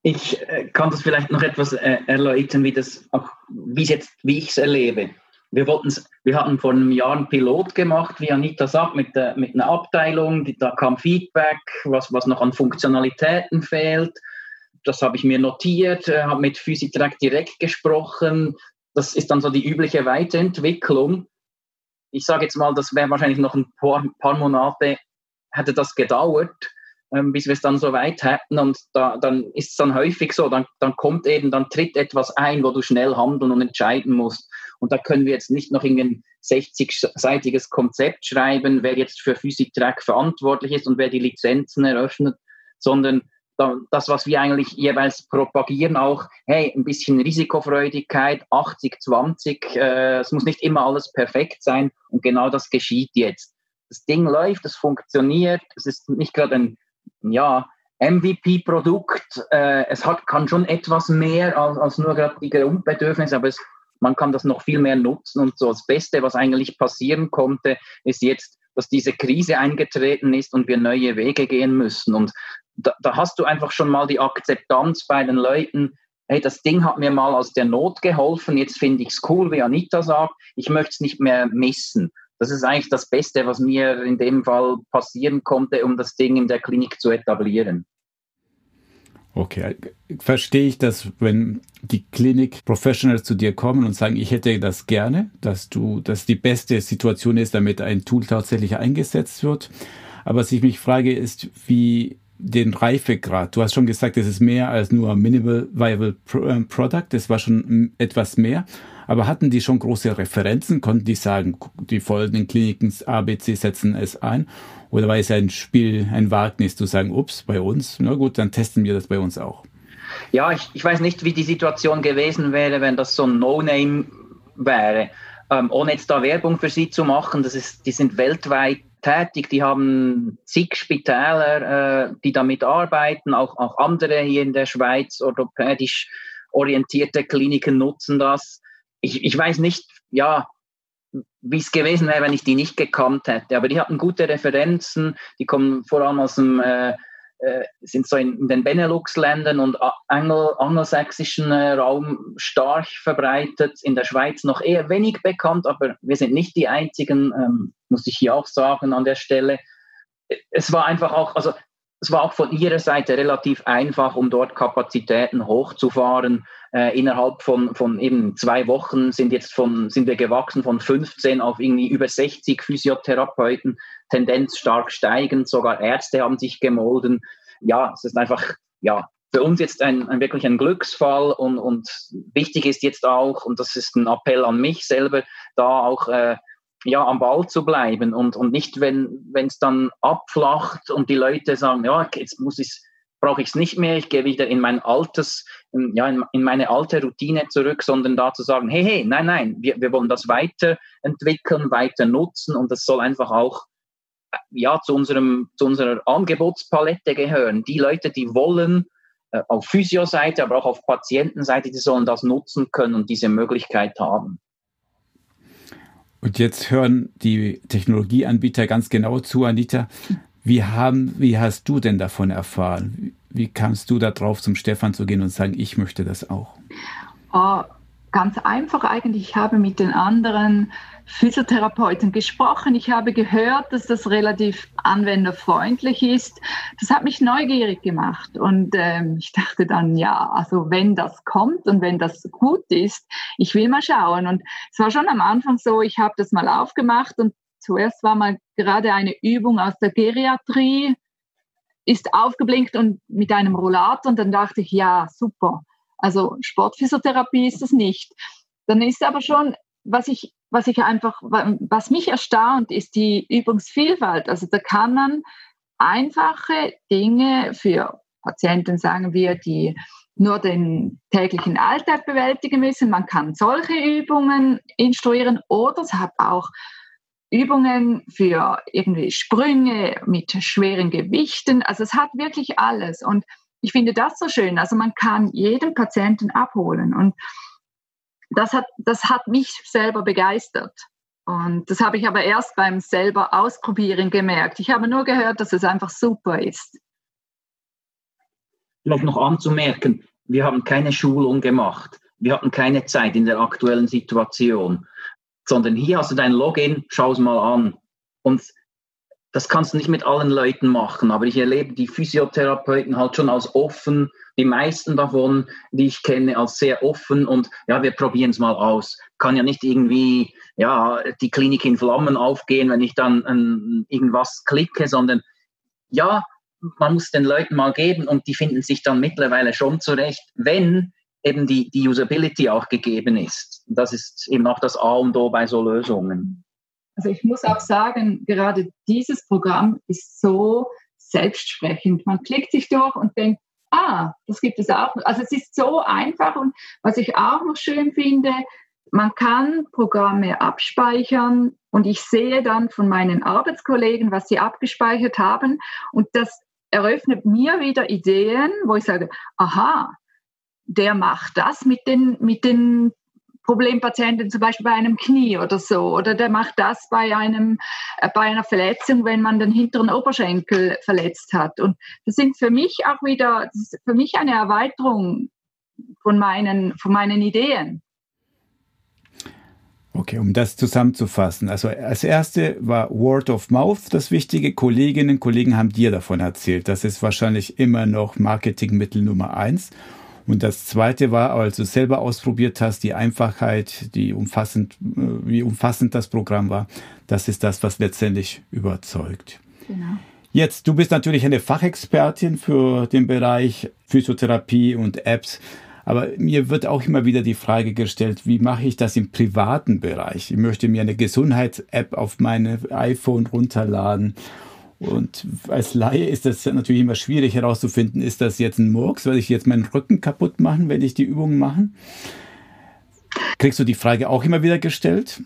Ich äh, kann das vielleicht noch etwas äh, erläutern, wie das auch, wie jetzt, wie ich es erlebe. Wir, wir hatten vor einem Jahr einen Pilot gemacht, wie Anita sagt, mit, der, mit einer Abteilung. Die, da kam Feedback, was, was noch an Funktionalitäten fehlt. Das habe ich mir notiert, äh, habe mit Physitrack direkt gesprochen. Das ist dann so die übliche Weiterentwicklung. Ich sage jetzt mal, das wäre wahrscheinlich noch ein paar, paar Monate, hätte das gedauert bis wir es dann so weit hätten. Und da, dann ist es dann häufig so, dann, dann kommt eben, dann tritt etwas ein, wo du schnell handeln und entscheiden musst. Und da können wir jetzt nicht noch ein 60-seitiges Konzept schreiben, wer jetzt für Physiktrack verantwortlich ist und wer die Lizenzen eröffnet, sondern das, was wir eigentlich jeweils propagieren, auch, hey, ein bisschen Risikofreudigkeit, 80, 20, äh, es muss nicht immer alles perfekt sein und genau das geschieht jetzt. Das Ding läuft, es funktioniert, es ist nicht gerade ein, ja, MVP-Produkt, äh, es hat, kann schon etwas mehr als, als nur gerade die Grundbedürfnisse, aber es, man kann das noch viel mehr nutzen und so. Das Beste, was eigentlich passieren konnte, ist jetzt, dass diese Krise eingetreten ist und wir neue Wege gehen müssen. Und da, da hast du einfach schon mal die Akzeptanz bei den Leuten, hey, das Ding hat mir mal aus der Not geholfen, jetzt finde ich es cool, wie Anita sagt, ich möchte es nicht mehr missen. Das ist eigentlich das Beste, was mir in dem Fall passieren konnte, um das Ding in der Klinik zu etablieren. Okay, verstehe ich, dass wenn die Klinik Professionals zu dir kommen und sagen, ich hätte das gerne, dass du, dass die beste Situation ist, damit ein Tool tatsächlich eingesetzt wird. Aber was ich mich frage, ist, wie den Reifegrad. Du hast schon gesagt, es ist mehr als nur Minimal Viable äh, Product. Das war schon etwas mehr. Aber hatten die schon große Referenzen? Konnten die sagen, die folgenden Kliniken ABC setzen es ein? Oder war es ein Spiel, ein Wagnis zu sagen, ups, bei uns? Na gut, dann testen wir das bei uns auch. Ja, ich, ich weiß nicht, wie die Situation gewesen wäre, wenn das so ein No-Name wäre. Ähm, ohne jetzt da Werbung für sie zu machen, das ist, die sind weltweit tätig, die haben zig Spitäler, äh, die damit arbeiten, auch, auch andere hier in der Schweiz, orthopädisch orientierte Kliniken nutzen das. Ich, ich weiß nicht, ja, wie es gewesen wäre, wenn ich die nicht gekannt hätte. Aber die hatten gute Referenzen, die kommen vor allem aus dem, äh, sind so in, den Benelux-Ländern und Angel, angelsächsischen äh, Raum stark verbreitet, in der Schweiz noch eher wenig bekannt, aber wir sind nicht die einzigen, ähm, muss ich hier auch sagen an der Stelle. Es war einfach auch, also es war auch von ihrer Seite relativ einfach, um dort Kapazitäten hochzufahren. Äh, innerhalb von, von eben zwei Wochen sind jetzt von, sind wir gewachsen von 15 auf irgendwie über 60 Physiotherapeuten, Tendenz stark steigend, sogar Ärzte haben sich gemolden. Ja, es ist einfach, ja, für uns jetzt ein, ein wirklich ein Glücksfall und, und wichtig ist jetzt auch, und das ist ein Appell an mich selber, da auch äh, ja, am Ball zu bleiben und, und nicht, wenn es dann abflacht und die Leute sagen, ja, jetzt muss ich brauche ich es nicht mehr, ich gehe wieder in mein altes, in, ja, in, in, meine alte Routine zurück, sondern da zu sagen, hey, hey, nein, nein, wir, wir wollen das weiterentwickeln, weiter nutzen und das soll einfach auch ja, zu, unserem, zu unserer Angebotspalette gehören. Die Leute, die wollen äh, auf Physioseite, aber auch auf Patientenseite, die sollen das nutzen können und diese Möglichkeit haben. Und jetzt hören die Technologieanbieter ganz genau zu, Anita. Wie, haben, wie hast du denn davon erfahren? Wie kamst du da drauf, zum Stefan zu gehen und sagen, ich möchte das auch? Oh, ganz einfach eigentlich. Ich habe mit den anderen Physiotherapeuten gesprochen. Ich habe gehört, dass das relativ anwenderfreundlich ist. Das hat mich neugierig gemacht und ähm, ich dachte dann, ja, also wenn das kommt und wenn das gut ist, ich will mal schauen. Und es war schon am Anfang so, ich habe das mal aufgemacht und zuerst war mal gerade eine Übung aus der Geriatrie, ist aufgeblinkt und mit einem Rollator und dann dachte ich, ja, super. Also Sportphysiotherapie ist es nicht. Dann ist aber schon, was ich was ich einfach, was mich erstaunt, ist die Übungsvielfalt. Also da kann man einfache Dinge für Patienten, sagen wir, die nur den täglichen Alltag bewältigen müssen. Man kann solche Übungen instruieren oder es hat auch Übungen für irgendwie Sprünge mit schweren Gewichten. Also es hat wirklich alles. Und ich finde das so schön. Also man kann jeden Patienten abholen. Und das hat, das hat mich selber begeistert. Und das habe ich aber erst beim selber ausprobieren gemerkt. Ich habe nur gehört, dass es einfach super ist. Vielleicht noch anzumerken, wir haben keine Schulung gemacht. Wir hatten keine Zeit in der aktuellen Situation, sondern hier hast du dein Login, schau es mal an. Und das kannst du nicht mit allen Leuten machen, aber ich erlebe die Physiotherapeuten halt schon als offen, die meisten davon, die ich kenne, als sehr offen und ja, wir probieren es mal aus. Kann ja nicht irgendwie, ja, die Klinik in Flammen aufgehen, wenn ich dann ähm, irgendwas klicke, sondern ja, man muss den Leuten mal geben und die finden sich dann mittlerweile schon zurecht, wenn eben die, die Usability auch gegeben ist. Das ist eben auch das A und O bei so Lösungen. Also ich muss auch sagen, gerade dieses Programm ist so selbstsprechend. Man klickt sich durch und denkt, ah, das gibt es auch. Also es ist so einfach und was ich auch noch schön finde, man kann Programme abspeichern und ich sehe dann von meinen Arbeitskollegen, was sie abgespeichert haben und das eröffnet mir wieder Ideen, wo ich sage, aha, der macht das mit den, mit den Problempatienten, zum Beispiel bei einem Knie oder so, oder der macht das bei einem, äh, bei einer Verletzung, wenn man den hinteren Oberschenkel verletzt hat. Und das sind für mich auch wieder, für mich eine Erweiterung von meinen, von meinen Ideen. Okay, um das zusammenzufassen. Also als erste war Word of Mouth das Wichtige. Kolleginnen und Kollegen haben dir davon erzählt. Das ist wahrscheinlich immer noch Marketingmittel Nummer eins. Und das zweite war, als du selber ausprobiert hast, die Einfachheit, die umfassend, äh, wie umfassend das Programm war. Das ist das, was letztendlich überzeugt. Genau. Jetzt, du bist natürlich eine Fachexpertin für den Bereich Physiotherapie und Apps. Aber mir wird auch immer wieder die Frage gestellt, wie mache ich das im privaten Bereich? Ich möchte mir eine Gesundheits-App auf mein iPhone runterladen. Und als Laie ist das natürlich immer schwierig herauszufinden, ist das jetzt ein Murks, werde ich jetzt meinen Rücken kaputt machen, wenn ich die Übungen mache? Kriegst du die Frage auch immer wieder gestellt?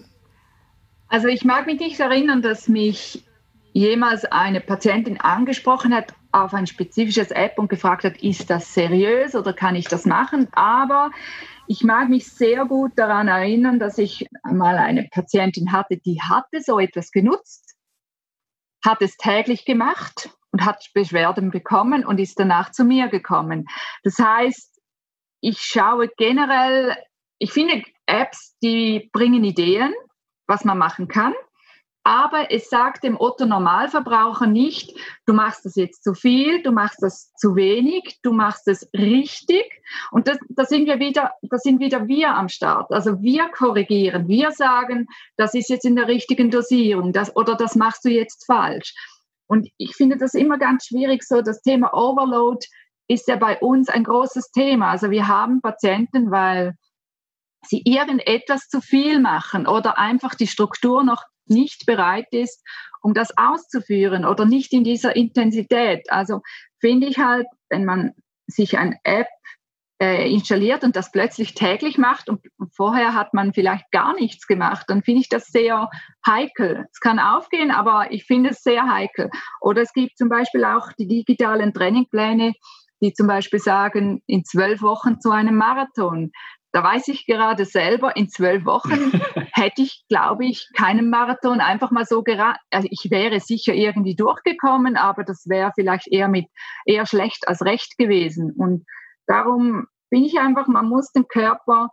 Also ich mag mich nicht erinnern, dass mich jemals eine Patientin angesprochen hat auf ein spezifisches App und gefragt hat, ist das seriös oder kann ich das machen? Aber ich mag mich sehr gut daran erinnern, dass ich mal eine Patientin hatte, die hatte so etwas genutzt, hat es täglich gemacht und hat Beschwerden bekommen und ist danach zu mir gekommen. Das heißt, ich schaue generell, ich finde Apps, die bringen Ideen, was man machen kann aber es sagt dem Otto Normalverbraucher nicht, du machst das jetzt zu viel, du machst das zu wenig, du machst es richtig. Und das, da sind wir wieder, da sind wieder wir am Start. Also wir korrigieren, wir sagen, das ist jetzt in der richtigen Dosierung, das, oder das machst du jetzt falsch. Und ich finde das immer ganz schwierig, so das Thema Overload ist ja bei uns ein großes Thema. Also wir haben Patienten, weil sie irgendetwas zu viel machen oder einfach die Struktur noch nicht bereit ist, um das auszuführen oder nicht in dieser Intensität. Also finde ich halt, wenn man sich ein App äh, installiert und das plötzlich täglich macht und vorher hat man vielleicht gar nichts gemacht, dann finde ich das sehr heikel. Es kann aufgehen, aber ich finde es sehr heikel. Oder es gibt zum Beispiel auch die digitalen Trainingpläne, die zum Beispiel sagen, in zwölf Wochen zu einem Marathon. Da weiß ich gerade selber, in zwölf Wochen hätte ich, glaube ich, keinen Marathon einfach mal so gerade. Also ich wäre sicher irgendwie durchgekommen, aber das wäre vielleicht eher mit eher schlecht als recht gewesen. Und darum bin ich einfach, man muss den Körper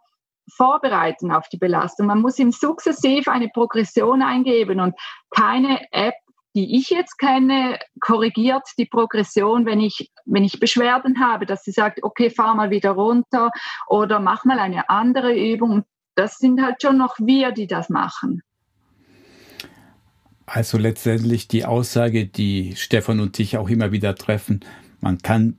vorbereiten auf die Belastung. Man muss ihm sukzessiv eine Progression eingeben und keine App die ich jetzt kenne, korrigiert die Progression, wenn ich, wenn ich Beschwerden habe, dass sie sagt, okay, fahr mal wieder runter oder mach mal eine andere Übung. Das sind halt schon noch wir, die das machen. Also letztendlich die Aussage, die Stefan und dich auch immer wieder treffen, man kann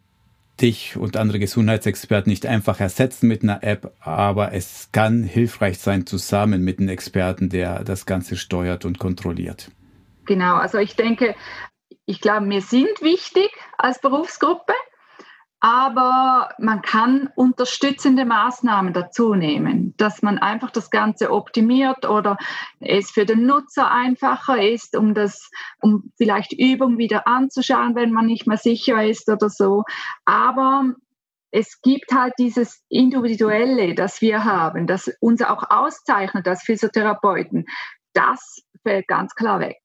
dich und andere Gesundheitsexperten nicht einfach ersetzen mit einer App, aber es kann hilfreich sein zusammen mit einem Experten, der das Ganze steuert und kontrolliert. Genau, also ich denke, ich glaube, wir sind wichtig als Berufsgruppe, aber man kann unterstützende Maßnahmen dazu nehmen, dass man einfach das Ganze optimiert oder es für den Nutzer einfacher ist, um das, um vielleicht Übung wieder anzuschauen, wenn man nicht mehr sicher ist oder so. Aber es gibt halt dieses Individuelle, das wir haben, das uns auch auszeichnet als Physiotherapeuten. Das fällt ganz klar weg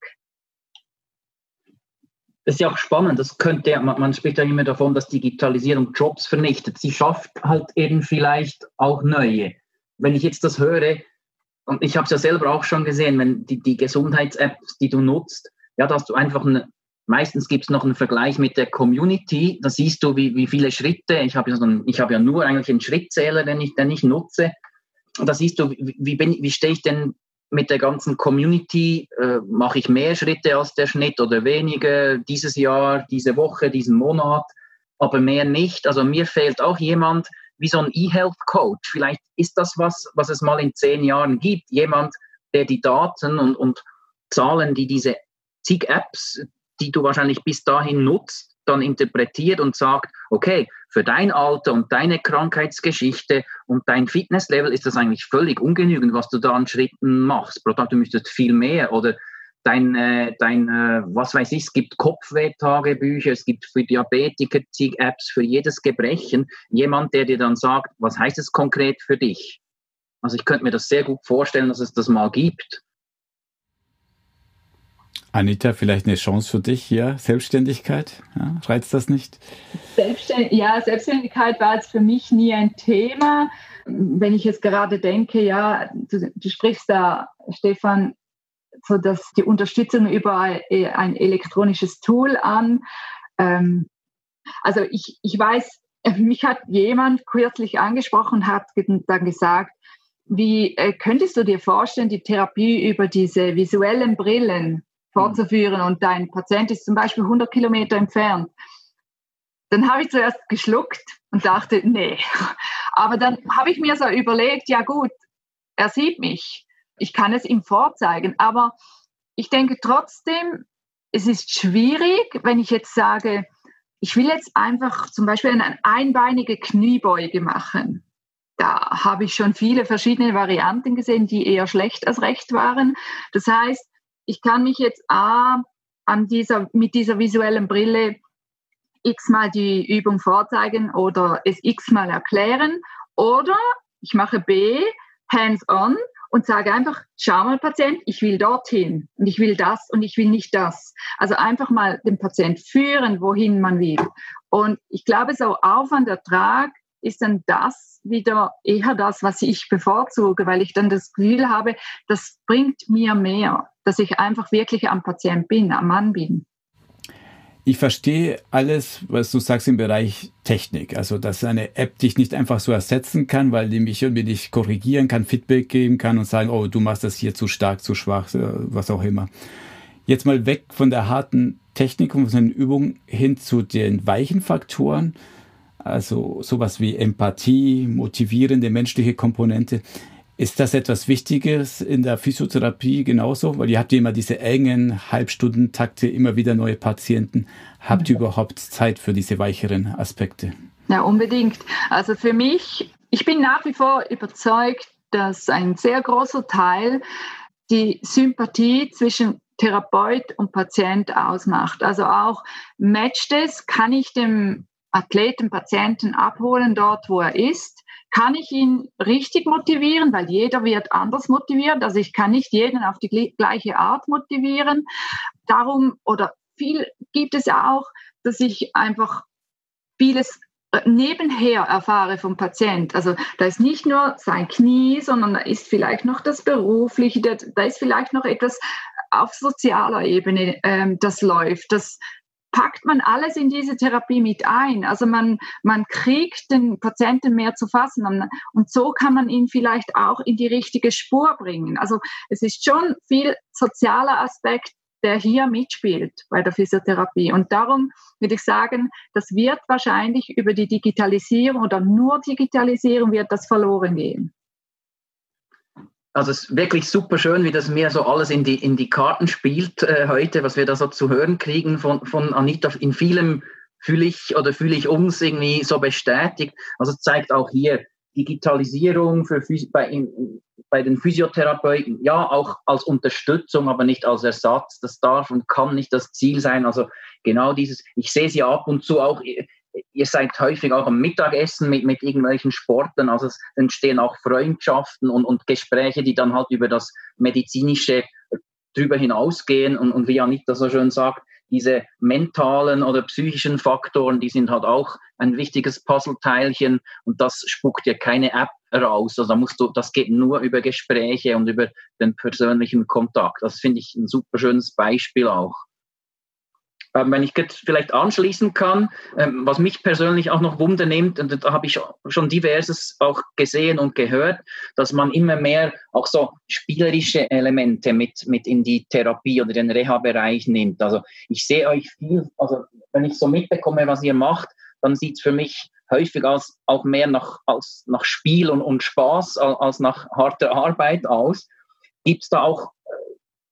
ist ja auch spannend. Das könnte, man, man spricht ja immer davon, dass Digitalisierung Jobs vernichtet. Sie schafft halt eben vielleicht auch neue. Wenn ich jetzt das höre, und ich habe es ja selber auch schon gesehen, wenn die, die Gesundheits-Apps, die du nutzt, ja, dass du einfach eine, meistens gibt es noch einen Vergleich mit der Community, da siehst du, wie, wie viele Schritte, ich habe ja, so hab ja nur eigentlich einen Schrittzähler, den ich, den ich nutze, da siehst du, wie, wie, wie stehe ich denn mit der ganzen Community äh, mache ich mehr Schritte als der Schnitt oder weniger dieses Jahr, diese Woche, diesen Monat, aber mehr nicht. Also mir fehlt auch jemand wie so ein E-Health Coach. Vielleicht ist das was, was es mal in zehn Jahren gibt. Jemand, der die Daten und, und Zahlen, die diese zig Apps, die du wahrscheinlich bis dahin nutzt, dann interpretiert und sagt, okay, für dein Alter und deine Krankheitsgeschichte und dein Fitnesslevel ist das eigentlich völlig ungenügend, was du da an Schritten machst. Pro Tag, du müsstest viel mehr oder dein, äh, dein äh, was weiß ich, es gibt Kopfweh-Tagebücher, es gibt für Diabetiker zig Apps für jedes Gebrechen. Jemand, der dir dann sagt, was heißt es konkret für dich? Also ich könnte mir das sehr gut vorstellen, dass es das mal gibt. Anita, vielleicht eine Chance für dich hier, Selbstständigkeit? Ja, reizt das nicht? Selbstständ ja, Selbstständigkeit war jetzt für mich nie ein Thema. Wenn ich jetzt gerade denke, ja, du, du sprichst da, Stefan, so dass die Unterstützung über ein elektronisches Tool an. Ähm, also ich, ich weiß, mich hat jemand kürzlich angesprochen, hat dann gesagt, wie äh, könntest du dir vorstellen, die Therapie über diese visuellen Brillen fortzuführen und dein Patient ist zum Beispiel 100 Kilometer entfernt? Dann habe ich zuerst geschluckt und dachte, nee. Aber dann habe ich mir so überlegt, ja gut, er sieht mich ich kann es ihm vorzeigen. Aber ich denke trotzdem, es ist schwierig, wenn ich jetzt sage, ich will jetzt einfach zum Beispiel eine einbeinige Kniebeuge machen. Da habe ich schon viele verschiedene Varianten gesehen, die eher schlecht als recht waren. Das heißt, ich kann mich jetzt A, an dieser, mit dieser visuellen Brille x-mal die Übung vorzeigen oder es x-mal erklären. Oder ich mache B, hands-on und sage einfach, schau mal Patient, ich will dorthin und ich will das und ich will nicht das. Also einfach mal den Patient führen, wohin man will. Und ich glaube, so Aufwand, Ertrag ist dann das wieder eher das, was ich bevorzuge, weil ich dann das Gefühl habe, das bringt mir mehr, dass ich einfach wirklich am Patient bin, am Mann bin ich verstehe alles, was du sagst im Bereich Technik. Also, dass eine App dich nicht einfach so ersetzen kann, weil die mich irgendwie nicht korrigieren kann, Feedback geben kann und sagen, oh, du machst das hier zu stark, zu schwach, äh, was auch immer. Jetzt mal weg von der harten Technik und von den Übungen hin zu den weichen Faktoren. Also sowas wie Empathie, motivierende menschliche Komponente. Ist das etwas Wichtiges in der Physiotherapie genauso? Weil ihr habt ja immer diese engen Halbstundentakte, immer wieder neue Patienten. Habt ihr überhaupt Zeit für diese weicheren Aspekte? Ja, unbedingt. Also für mich, ich bin nach wie vor überzeugt, dass ein sehr großer Teil die Sympathie zwischen Therapeut und Patient ausmacht. Also auch matcht es, kann ich dem Athleten, Patienten abholen dort, wo er ist kann ich ihn richtig motivieren, weil jeder wird anders motiviert. Also ich kann nicht jeden auf die gleiche Art motivieren. Darum oder viel gibt es auch, dass ich einfach vieles äh, nebenher erfahre vom Patient. Also da ist nicht nur sein Knie, sondern da ist vielleicht noch das Berufliche, da ist vielleicht noch etwas auf sozialer Ebene, ähm, das läuft. Das, packt man alles in diese Therapie mit ein. Also man, man kriegt den Patienten mehr zu fassen und so kann man ihn vielleicht auch in die richtige Spur bringen. Also es ist schon viel sozialer Aspekt, der hier mitspielt bei der Physiotherapie. Und darum würde ich sagen, das wird wahrscheinlich über die Digitalisierung oder nur Digitalisierung wird das verloren gehen also es ist wirklich super schön, wie das mir so alles in die, in die Karten spielt äh, heute, was wir da so zu hören kriegen von, von Anita. In vielem fühle ich oder fühle ich uns irgendwie so bestätigt. Also es zeigt auch hier Digitalisierung für bei, in, bei den Physiotherapeuten, ja, auch als Unterstützung, aber nicht als Ersatz. Das darf und kann nicht das Ziel sein. Also genau dieses, ich sehe sie ab und zu auch ihr seid häufig auch am Mittagessen mit, mit irgendwelchen Sporten, also es entstehen auch Freundschaften und, und Gespräche, die dann halt über das Medizinische drüber hinausgehen und, und wie Anita so schön sagt, diese mentalen oder psychischen Faktoren, die sind halt auch ein wichtiges Puzzleteilchen und das spuckt ja keine App raus. Also da musst du, das geht nur über Gespräche und über den persönlichen Kontakt. Das finde ich ein super schönes Beispiel auch. Ähm, wenn ich jetzt vielleicht anschließen kann, ähm, was mich persönlich auch noch Wunder nimmt, und da habe ich schon diverses auch gesehen und gehört, dass man immer mehr auch so spielerische Elemente mit, mit in die Therapie oder den Reha-Bereich nimmt. Also ich sehe euch viel, also wenn ich so mitbekomme, was ihr macht, dann sieht es für mich häufig als auch mehr nach, als nach Spiel und, und Spaß als nach harter Arbeit aus. Gibt es da auch, äh,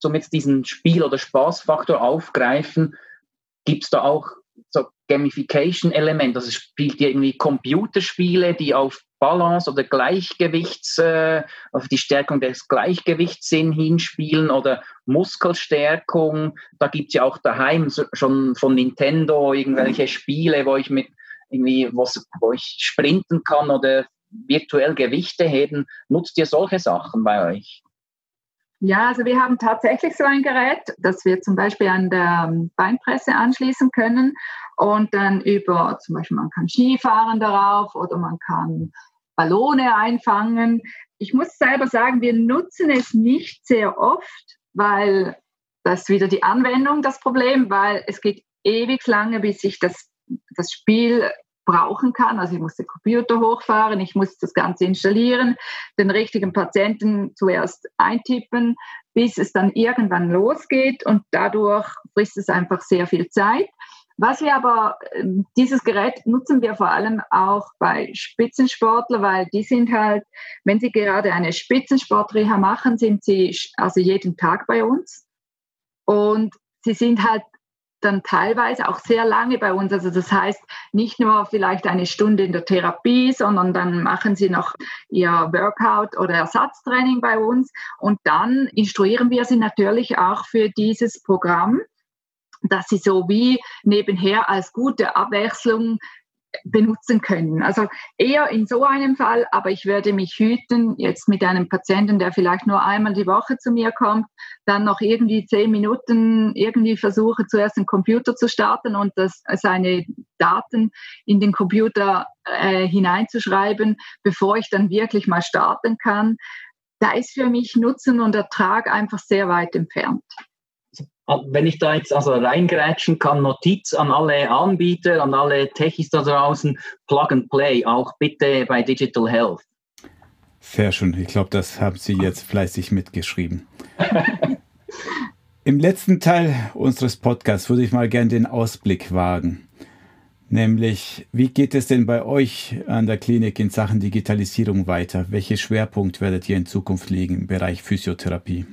zum jetzt diesen Spiel- oder Spaßfaktor aufgreifen, gibt es da auch so Gamification-Element? Also spielt ihr irgendwie Computerspiele, die auf Balance oder Gleichgewichts, äh, auf die Stärkung des Gleichgewichtssinn hinspielen oder Muskelstärkung. Da gibt es ja auch daheim schon von Nintendo irgendwelche Spiele, wo ich mit irgendwie, wo ich sprinten kann oder virtuell Gewichte heben. Nutzt ihr solche Sachen bei euch? Ja, also wir haben tatsächlich so ein Gerät, das wir zum Beispiel an der Beinpresse anschließen können und dann über, zum Beispiel man kann Skifahren darauf oder man kann Ballone einfangen. Ich muss selber sagen, wir nutzen es nicht sehr oft, weil das ist wieder die Anwendung das Problem, weil es geht ewig lange, bis ich das, das Spiel brauchen kann. Also ich muss den Computer hochfahren, ich muss das Ganze installieren, den richtigen Patienten zuerst eintippen, bis es dann irgendwann losgeht und dadurch frisst es einfach sehr viel Zeit. Was wir aber, ähm, dieses Gerät nutzen wir vor allem auch bei Spitzensportlern, weil die sind halt, wenn sie gerade eine Spitzensportreha machen, sind sie also jeden Tag bei uns. Und sie sind halt dann teilweise auch sehr lange bei uns. Also das heißt, nicht nur vielleicht eine Stunde in der Therapie, sondern dann machen sie noch ihr Workout oder Ersatztraining bei uns und dann instruieren wir sie natürlich auch für dieses Programm dass sie so wie nebenher als gute Abwechslung benutzen können. Also eher in so einem Fall, aber ich werde mich hüten, jetzt mit einem Patienten, der vielleicht nur einmal die Woche zu mir kommt, dann noch irgendwie zehn Minuten irgendwie versuche, zuerst den Computer zu starten und das, seine Daten in den Computer äh, hineinzuschreiben, bevor ich dann wirklich mal starten kann. Da ist für mich Nutzen und Ertrag einfach sehr weit entfernt wenn ich da jetzt also reingrätschen kann, Notiz an alle Anbieter, an alle Techis da draußen, Plug and Play, auch bitte bei Digital Health. Sehr schön. Ich glaube, das haben Sie jetzt fleißig mitgeschrieben. Im letzten Teil unseres Podcasts würde ich mal gerne den Ausblick wagen. Nämlich, wie geht es denn bei euch an der Klinik in Sachen Digitalisierung weiter? Welche Schwerpunkt werdet ihr in Zukunft legen im Bereich Physiotherapie?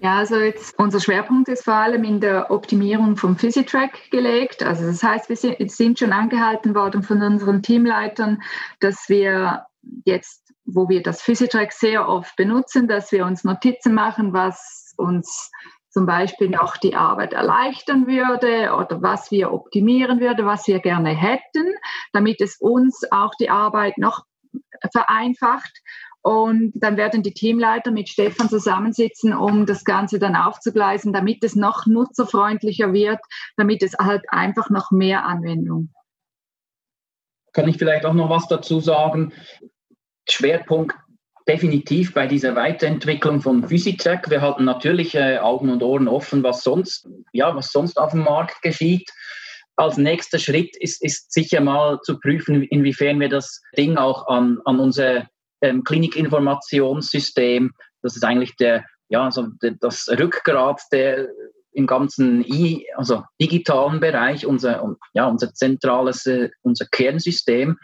Ja, also jetzt unser Schwerpunkt ist vor allem in der Optimierung vom Physitrack gelegt. Also das heißt, wir sind schon angehalten worden von unseren Teamleitern, dass wir jetzt, wo wir das Physitrack sehr oft benutzen, dass wir uns Notizen machen, was uns zum Beispiel noch die Arbeit erleichtern würde oder was wir optimieren würde, was wir gerne hätten, damit es uns auch die Arbeit noch vereinfacht und dann werden die Teamleiter mit Stefan zusammensitzen, um das Ganze dann aufzugleisen, damit es noch nutzerfreundlicher wird, damit es halt einfach noch mehr Anwendung. Kann ich vielleicht auch noch was dazu sagen? Schwerpunkt definitiv bei dieser Weiterentwicklung von Physitrack. Wir halten natürlich äh, Augen und Ohren offen, was sonst, ja, was sonst auf dem Markt geschieht. Als nächster Schritt ist, ist sicher mal zu prüfen, inwiefern wir das Ding auch an, an unsere ähm, Klinikinformationssystem. Das ist eigentlich der, ja, also das Rückgrat der im ganzen I, also digitalen Bereich, unser, ja, unser zentrales, äh, unser Kernsystem.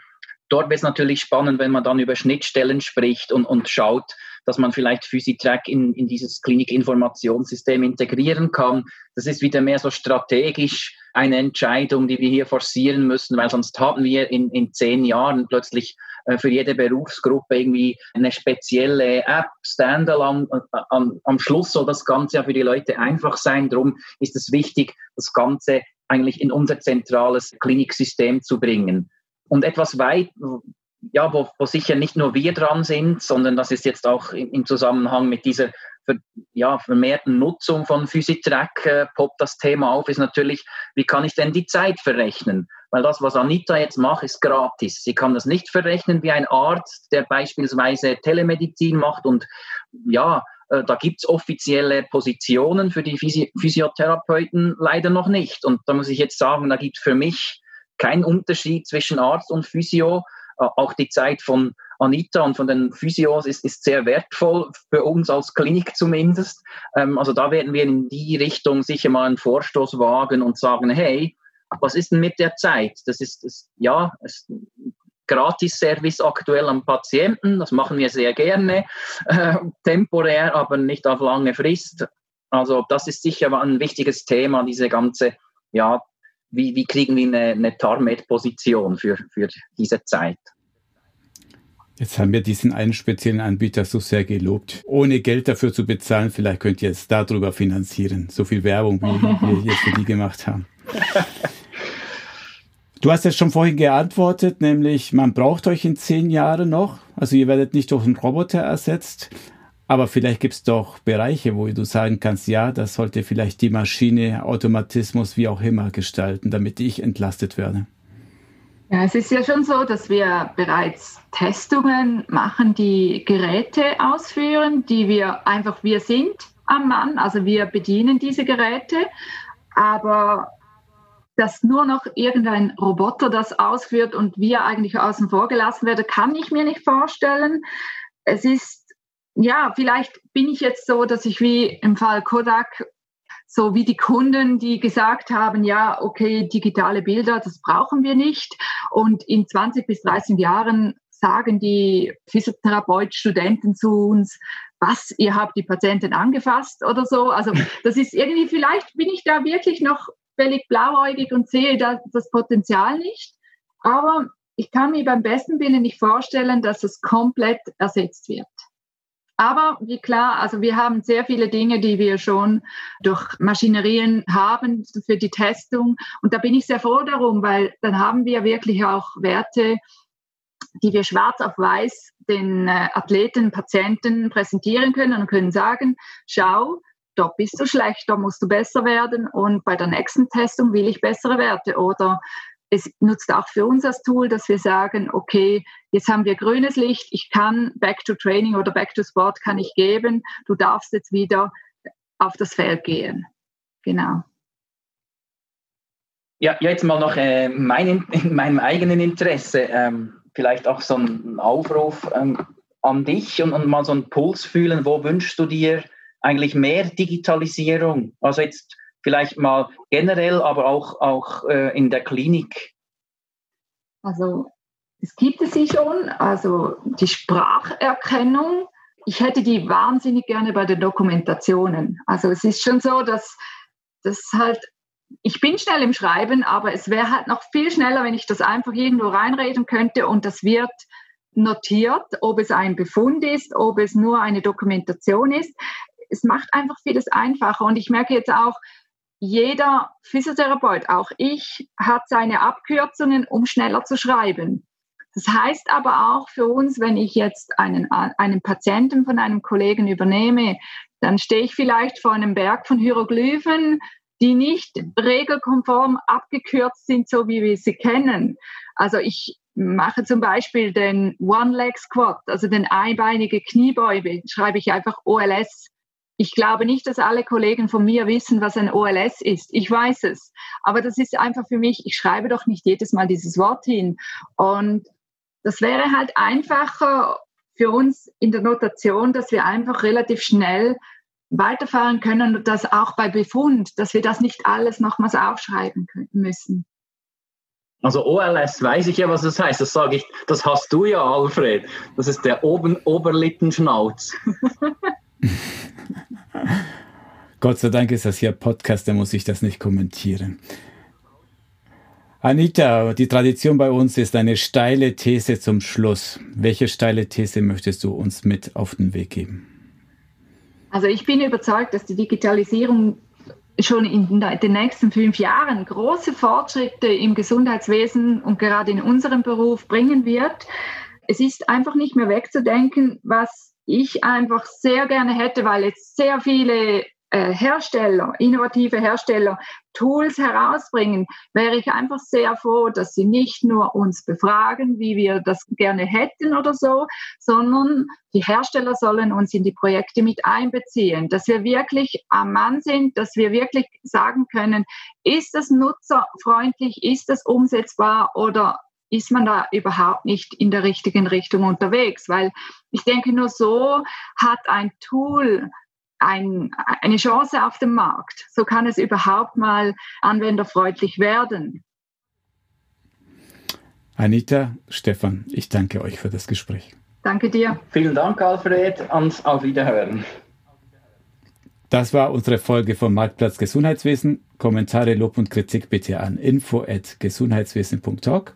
Dort wird es natürlich spannend, wenn man dann über Schnittstellen spricht und, und schaut, dass man vielleicht Physitrack in, in dieses Klinikinformationssystem integrieren kann. Das ist wieder mehr so strategisch eine Entscheidung, die wir hier forcieren müssen, weil sonst haben wir in, in zehn Jahren plötzlich äh, für jede Berufsgruppe irgendwie eine spezielle App, Standalone. Am, Schluss soll das Ganze ja für die Leute einfach sein. Darum ist es wichtig, das Ganze eigentlich in unser zentrales Kliniksystem zu bringen. Und etwas weit, ja, wo, wo sicher nicht nur wir dran sind, sondern das ist jetzt auch im Zusammenhang mit dieser für, ja, vermehrten Nutzung von Physitrack äh, poppt das Thema auf, ist natürlich, wie kann ich denn die Zeit verrechnen? Weil das, was Anita jetzt macht, ist gratis. Sie kann das nicht verrechnen wie ein Arzt, der beispielsweise Telemedizin macht und ja, äh, da gibt es offizielle Positionen für die Physi Physiotherapeuten leider noch nicht. Und da muss ich jetzt sagen, da gibt es für mich keinen Unterschied zwischen Arzt und Physio. Äh, auch die Zeit von Anita und von den Physios ist, ist sehr wertvoll, für uns als Klinik zumindest. Ähm, also da werden wir in die Richtung sicher mal einen Vorstoß wagen und sagen, hey, was ist denn mit der Zeit? Das ist, das, ja, es, Gratis-Service aktuell am Patienten, das machen wir sehr gerne, äh, temporär, aber nicht auf lange Frist. Also das ist sicher ein wichtiges Thema, diese ganze ja, wie, wie kriegen wir eine, eine Tarmet-Position für, für diese Zeit? Jetzt haben wir diesen einen speziellen Anbieter so sehr gelobt. Ohne Geld dafür zu bezahlen, vielleicht könnt ihr es darüber finanzieren. So viel Werbung, wie wir jetzt für die gemacht haben. Du hast jetzt schon vorhin geantwortet, nämlich man braucht euch in zehn Jahren noch. Also ihr werdet nicht durch einen Roboter ersetzt. Aber vielleicht gibt es doch Bereiche, wo du sagen kannst, ja, das sollte vielleicht die Maschine, Automatismus, wie auch immer gestalten, damit ich entlastet werde. Ja, es ist ja schon so, dass wir bereits Testungen machen, die Geräte ausführen, die wir einfach, wir sind am Mann, also wir bedienen diese Geräte, aber dass nur noch irgendein Roboter das ausführt und wir eigentlich außen vor gelassen werden, kann ich mir nicht vorstellen. Es ist, ja, vielleicht bin ich jetzt so, dass ich wie im Fall Kodak so wie die Kunden, die gesagt haben, ja, okay, digitale Bilder, das brauchen wir nicht. Und in 20 bis 30 Jahren sagen die Physiotherapeut-Studenten zu uns, was, ihr habt die Patienten angefasst oder so. Also das ist irgendwie, vielleicht bin ich da wirklich noch völlig blauäugig und sehe da das Potenzial nicht. Aber ich kann mir beim besten Willen nicht vorstellen, dass es komplett ersetzt wird. Aber wie klar, also wir haben sehr viele Dinge, die wir schon durch Maschinerien haben für die Testung. Und da bin ich sehr froh darum, weil dann haben wir wirklich auch Werte, die wir schwarz auf weiß den äh, Athleten, Patienten präsentieren können und können sagen, schau, da bist du schlecht, da musst du besser werden und bei der nächsten Testung will ich bessere Werte oder es nutzt auch für uns als Tool, dass wir sagen, okay, jetzt haben wir grünes Licht, ich kann Back to Training oder Back to Sport kann ich geben, du darfst jetzt wieder auf das Feld gehen. Genau. Ja, jetzt mal noch äh, mein, in meinem eigenen Interesse, ähm, vielleicht auch so ein Aufruf ähm, an dich und, und mal so einen Puls fühlen, wo wünschst du dir eigentlich mehr Digitalisierung? Also jetzt vielleicht mal generell, aber auch, auch äh, in der Klinik? Also es gibt es sie schon, also die Spracherkennung. Ich hätte die wahnsinnig gerne bei den Dokumentationen. Also es ist schon so, dass das halt, ich bin schnell im Schreiben, aber es wäre halt noch viel schneller, wenn ich das einfach irgendwo reinreden könnte und das wird notiert, ob es ein Befund ist, ob es nur eine Dokumentation ist. Es macht einfach vieles einfacher und ich merke jetzt auch, jeder Physiotherapeut, auch ich, hat seine Abkürzungen, um schneller zu schreiben. Das heißt aber auch für uns, wenn ich jetzt einen, einen Patienten von einem Kollegen übernehme, dann stehe ich vielleicht vor einem Berg von Hieroglyphen, die nicht regelkonform abgekürzt sind, so wie wir sie kennen. Also ich mache zum Beispiel den One-Leg-Squat, also den einbeinige Kniebeuge, schreibe ich einfach OLS. Ich glaube nicht, dass alle Kollegen von mir wissen, was ein OLS ist. Ich weiß es. Aber das ist einfach für mich, ich schreibe doch nicht jedes Mal dieses Wort hin. Und das wäre halt einfacher für uns in der Notation, dass wir einfach relativ schnell weiterfahren können und das auch bei Befund, dass wir das nicht alles nochmals aufschreiben müssen. Also OLS weiß ich ja, was das heißt. Das sage ich, das hast du ja, Alfred. Das ist der Oben Oberlippenschnauz. Gott sei Dank ist das hier Podcast, da muss ich das nicht kommentieren. Anita, die Tradition bei uns ist eine steile These zum Schluss. Welche steile These möchtest du uns mit auf den Weg geben? Also ich bin überzeugt, dass die Digitalisierung schon in den nächsten fünf Jahren große Fortschritte im Gesundheitswesen und gerade in unserem Beruf bringen wird. Es ist einfach nicht mehr wegzudenken, was ich einfach sehr gerne hätte, weil jetzt sehr viele äh, Hersteller, innovative Hersteller Tools herausbringen, wäre ich einfach sehr froh, dass sie nicht nur uns befragen, wie wir das gerne hätten oder so, sondern die Hersteller sollen uns in die Projekte mit einbeziehen, dass wir wirklich am Mann sind, dass wir wirklich sagen können, ist das nutzerfreundlich, ist das umsetzbar oder ist man da überhaupt nicht in der richtigen Richtung unterwegs, weil ich denke, nur so hat ein Tool ein, eine Chance auf dem Markt. So kann es überhaupt mal anwenderfreundlich werden. Anita, Stefan, ich danke euch für das Gespräch. Danke dir. Vielen Dank, Alfred, und auf Wiederhören. Das war unsere Folge vom Marktplatz Gesundheitswesen. Kommentare, Lob und Kritik bitte an info@gesundheitswesen.talk.